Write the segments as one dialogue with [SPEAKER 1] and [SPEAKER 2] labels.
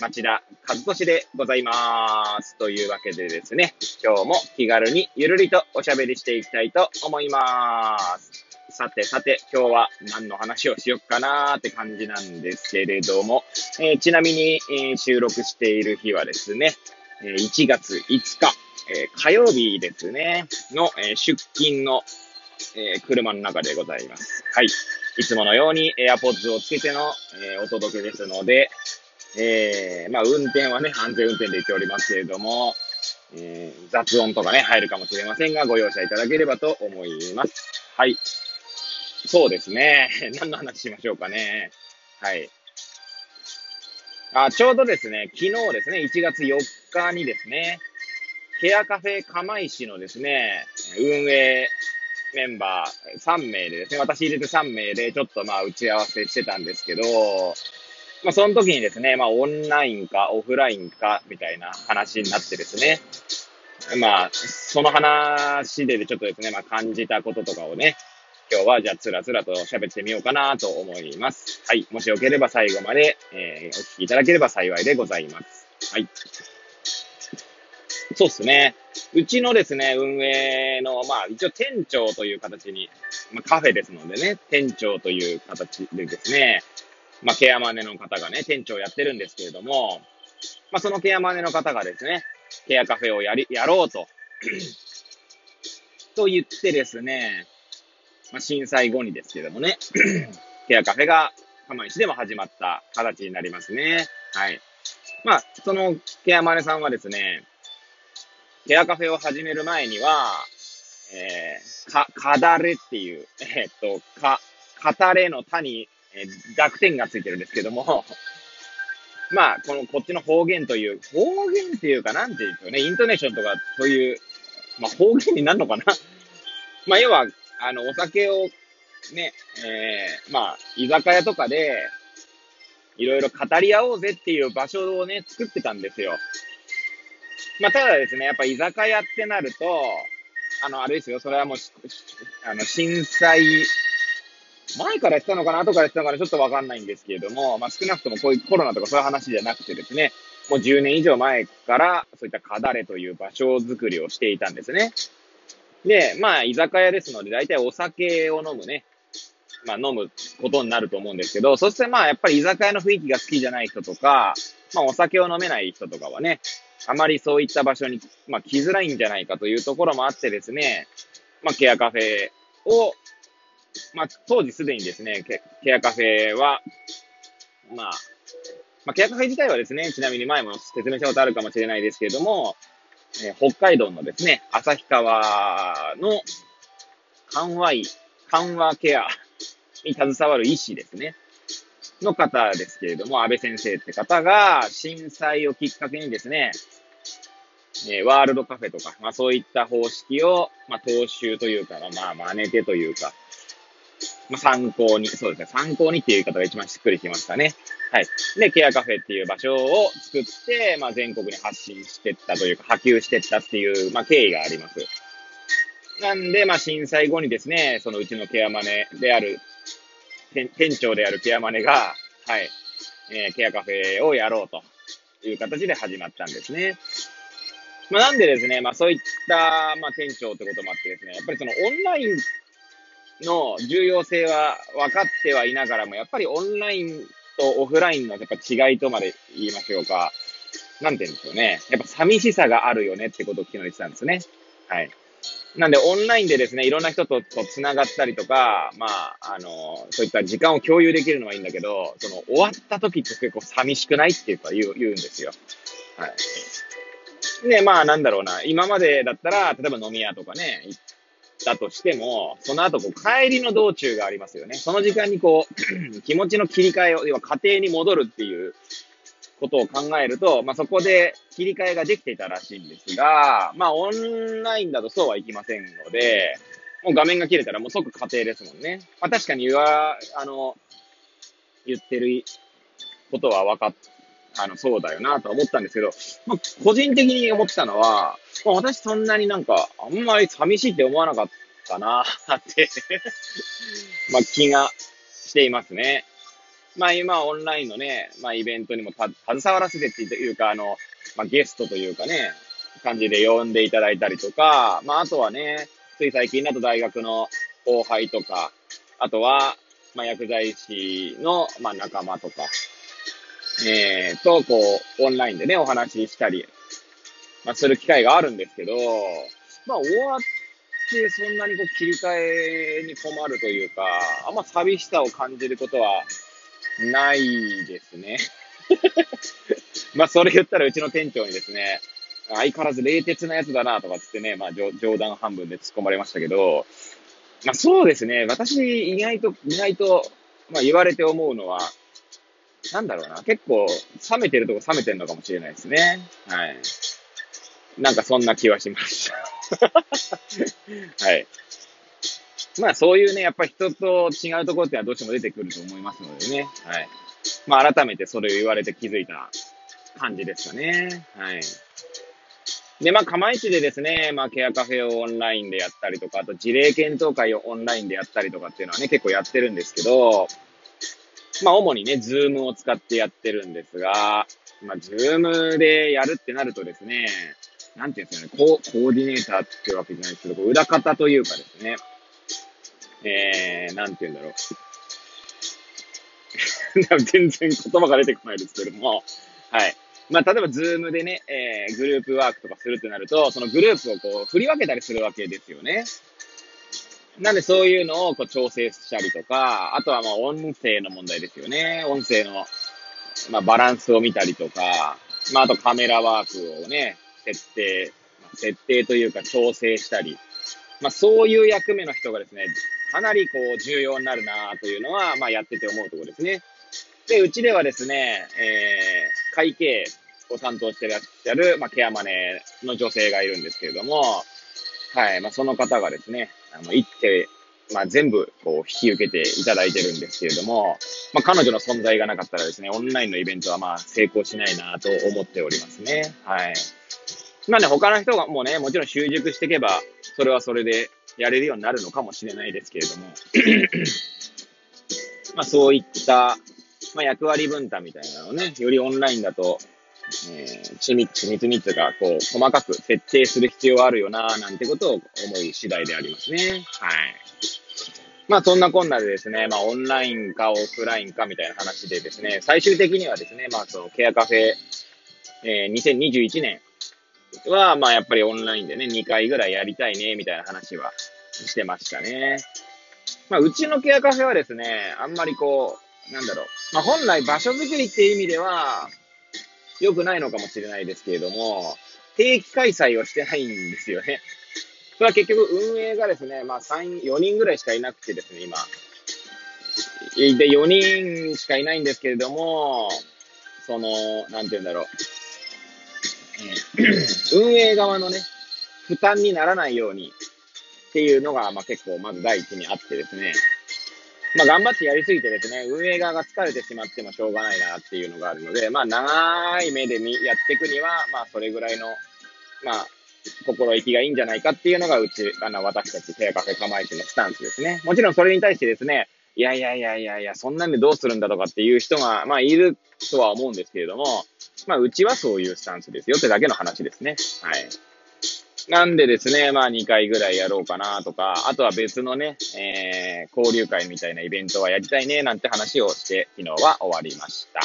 [SPEAKER 1] 町田和俊でございまーす。というわけでですね、今日も気軽にゆるりとおしゃべりしていきたいと思います。さてさて、今日は何の話をしよっかなーって感じなんですけれども、えー、ちなみに、えー、収録している日はですね、え1月5日、え火曜日ですね、の、え出勤の、え車の中でございます。はい。いつものように AirPods をつけての、えお届けですので、えー、まあ、運転はね、安全運転で言っておりますけれども、えー、雑音とかね、入るかもしれませんが、ご容赦いただければと思います。はい。そうですね。何の話しましょうかね。はい。あ、ちょうどですね、昨日ですね、1月4日にですね、ケアカフェ釜石のですね、運営メンバー3名でですね、私入れて3名でちょっとまあ打ち合わせしてたんですけど、まあ、その時にですね、まあ、オンラインかオフラインか、みたいな話になってですね、まあ、その話でちょっとですね、まあ、感じたこととかをね、今日はじゃあつらつらと喋ってみようかなと思います。はい。もしよければ最後まで、えー、お聞きいただければ幸いでございます。はい。そうですね。うちのですね、運営の、まあ、一応店長という形に、まあ、カフェですのでね、店長という形でですね、まあ、ケアマネの方がね、店長やってるんですけれども、まあ、そのケアマネの方がですね、ケアカフェをやり、やろうと と言ってですね、まあ、震災後にですけどもね、ケアカフェが釜石でも始まった形になりますね。はい。まあ、そのケアマネさんはですね、ケアカフェを始める前には、えー、か、かだれっていう、えー、っと、か、語れの他にえー、濁点がついてるんですけども、まあ、この、こっちの方言という、方言っていうか、なんていうんですよね、イントネーションとか、そういう、まあ、方言になるのかな。まあ、要は、あの、お酒を、ね、えー、まあ、居酒屋とかで、いろいろ語り合おうぜっていう場所をね、作ってたんですよ。まあ、ただですね、やっぱ居酒屋ってなると、あの、あれですよ、それはもう、あの、震災前からやってたのかな後からやってたのかなちょっとわかんないんですけれども、まあ、少なくともこういうコロナとかそういう話じゃなくてですね、もう10年以上前からそういったカダレという場所づくりをしていたんですね。で、まあ、居酒屋ですので、大体お酒を飲むね、まあ、飲むことになると思うんですけど、そしてまあ、やっぱり居酒屋の雰囲気が好きじゃない人とか、まあ、お酒を飲めない人とかはね、あまりそういった場所に、まあ、来づらいんじゃないかというところもあってですね、まあ、ケアカフェをまあ、当時すでにですね、ケケアカフェは、まあ、まあ、ケアカフェ自体はですね、ちなみに前も説明したことあるかもしれないですけれども、えー、北海道のですね、旭川の緩和医、緩和ケアに携わる医師ですね、の方ですけれども、安倍先生って方が震災をきっかけにですね、えー、ワールドカフェとか、まあそういった方式を、まあ踏襲というか、まあ真似てというか、まあ、参考に、そうですね、参考にっていう言い方が一番しっくりきましたね。はい。で、ケアカフェっていう場所を作って、まあ、全国に発信してったというか、波及してったっていう、まあ、経緯があります。なんで、まあ、震災後にですね、そのうちのケアマネである、店長であるケアマネが、はい、えー、ケアカフェをやろうという形で始まったんですね。まあ、なんでですね、まあ、そういった、まあ、店長ってこともあってですね、やっぱりそのオンラインの重要性は分かってはいながらも、やっぱりオンラインとオフラインのやっぱ違いとまで言いましょうか。なんて言うんでしょうね。やっぱ寂しさがあるよねってことを昨日言ってたんですね。はい。なんで、オンラインでですね、いろんな人とと繋がったりとか、まあ、あの、そういった時間を共有できるのはいいんだけど、その、終わった時って結構寂しくないっていうか言う、言うんですよ。はい。で、まあ、なんだろうな。今までだったら、例えば飲み屋とかね、行っだとしても、その後こう帰りの道中がありますよね。その時間にこう、気持ちの切り替えを、要は家庭に戻るっていう、ことを考えると、まあ、そこで切り替えができていたらしいんですが、まあ、オンラインだとそうはいきませんので、もう画面が切れたらもう即家庭ですもんね。まあ、確かに言わ、あの、言ってることは分かっ、あの、そうだよなとは思ったんですけど、まあ、個人的に思ったのは、まあ、私そんなになんか、あんまり寂しいって思わなかったなって ま、気がしていますね。まあ今オンラインのね、まあイベントにも携わらせてっていうか、あの、まあゲストというかね、感じで呼んでいただいたりとか、まああとはね、つい最近だと大学の後輩とか、あとは、まあ薬剤師の、まあ仲間とか、えー、と、こう、オンラインでね、お話ししたり、まあする機会があるんですけど、まあ終わってそんなにこう切り替えに困るというか、あんま寂しさを感じることはないですね。まあ、それ言ったらうちの店長にですね、相変わらず冷徹なやつだなとかつってね、まあ、冗談半分で突っ込まれましたけど、まあ、そうですね。私、意外と、意外と、まあ、言われて思うのは、なんだろうな。結構、冷めてるとこ冷めてるのかもしれないですね。はい。なんかそんな気はしました。はい。まあそういうね、やっぱ人と違うところってのはどうしても出てくると思いますのでね。はい。まあ改めてそれを言われて気づいた感じですかね。はい。で、まあ、釜市でですね、まあ、ケアカフェをオンラインでやったりとか、あと事例検討会をオンラインでやったりとかっていうのはね、結構やってるんですけど、まあ、主にね、 Zoom を使ってやってるんですが、まあ、 Zoom でやるってなるとですね、なんていうんですかね、ココーディネーターってわけじゃないですけど、裏方というかですね、えー、なんて言うんだろう。全然言葉が出てこないですけども、はい。まあ、例えば、 Zoom でね、えー、グループワークとかするってなると、そのグループをこう、振り分けたりするわけですよね。なんで、そういうのをこう調整したりとか、あとはまあ、音声の問題ですよね。音声の、まあ、バランスを見たりとか、まあ、あとカメラワークをね、設定、設定というか調整したり、まあ、そういう役目の人がですね、かなりこう重要になるなというのは、まあ、やってて思うところですね。で、うちではですね、えー、会計を担当してらっしゃる、まあ、ケアマネーの女性がいるんですけれども、はい、まあ、その方がですね、あの、行って、まあ、全部、こう、引き受けていただいてるんですけれども、まあ、彼女の存在がなかったらですね、オンラインのイベントは、まあ、成功しないなと思っておりますね。はい。まあね、他の人がもうね、もちろん習熟していけば、それはそれでやれるようになるのかもしれないですけれども、まあそういった、まあ、役割分担みたいなのをね、よりオンラインだと、えー、緻密、緻密につが、こう、細かく設定する必要あるよな、なんてことを思い次第でありますね。はい。まあそんなこんなでですね、まあオンラインかオフラインかみたいな話でですね、最終的にはですね、まあそのケアカフェ、えー、2021年は、まあやっぱりオンラインでね、2回ぐらいやりたいね、みたいな話はしてましたね。まあうちのケアカフェはですね、あんまりこう、なんだろう。まあ本来場所づくりっていう意味では、良くないのかもしれないですけれども、定期開催をしてないんですよね。それは結局運営がですね、まあ3、4人ぐらいしかいなくてですね、今。で、4人しかいないんですけれども、その、なんて言うんだろう。運営側のね、負担にならないようにっていうのが、まあ結構まず第一にあってですね、まあ頑張ってやりすぎてですね、運営側が疲れてしまってもしょうがないなっていうのがあるので、まあ長い目でやっていくには、まあそれぐらいの、まあ心意気がいいんじゃないかっていうのがうち、あの私たちペアカフェ構えてのスタンスですね。もちろんそれに対してですね、いやいやいやいやいや、そんなんでどうするんだとかっていう人が、まあいるとは思うんですけれども、まあ、うちはそういうスタンスですよってだけの話ですね。はい。なんでですね、まあ2回ぐらいやろうかなとか、あとは別のね、えー、交流会みたいなイベントはやりたいねなんて話をして昨日は終わりました。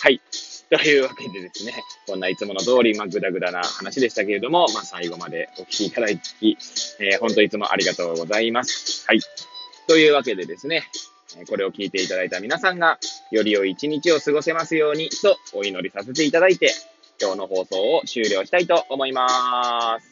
[SPEAKER 1] はい。というわけでですね、こんないつもの通り、まあ、ぐだぐだな話でしたけれども、まあ、最後までお聞きいただき、えー、本当いつもありがとうございます。はい。というわけでですね、これを聞いていただいた皆さんが、より良い一日を過ごせますように、とお祈りさせていただいて、今日の放送を終了したいと思います。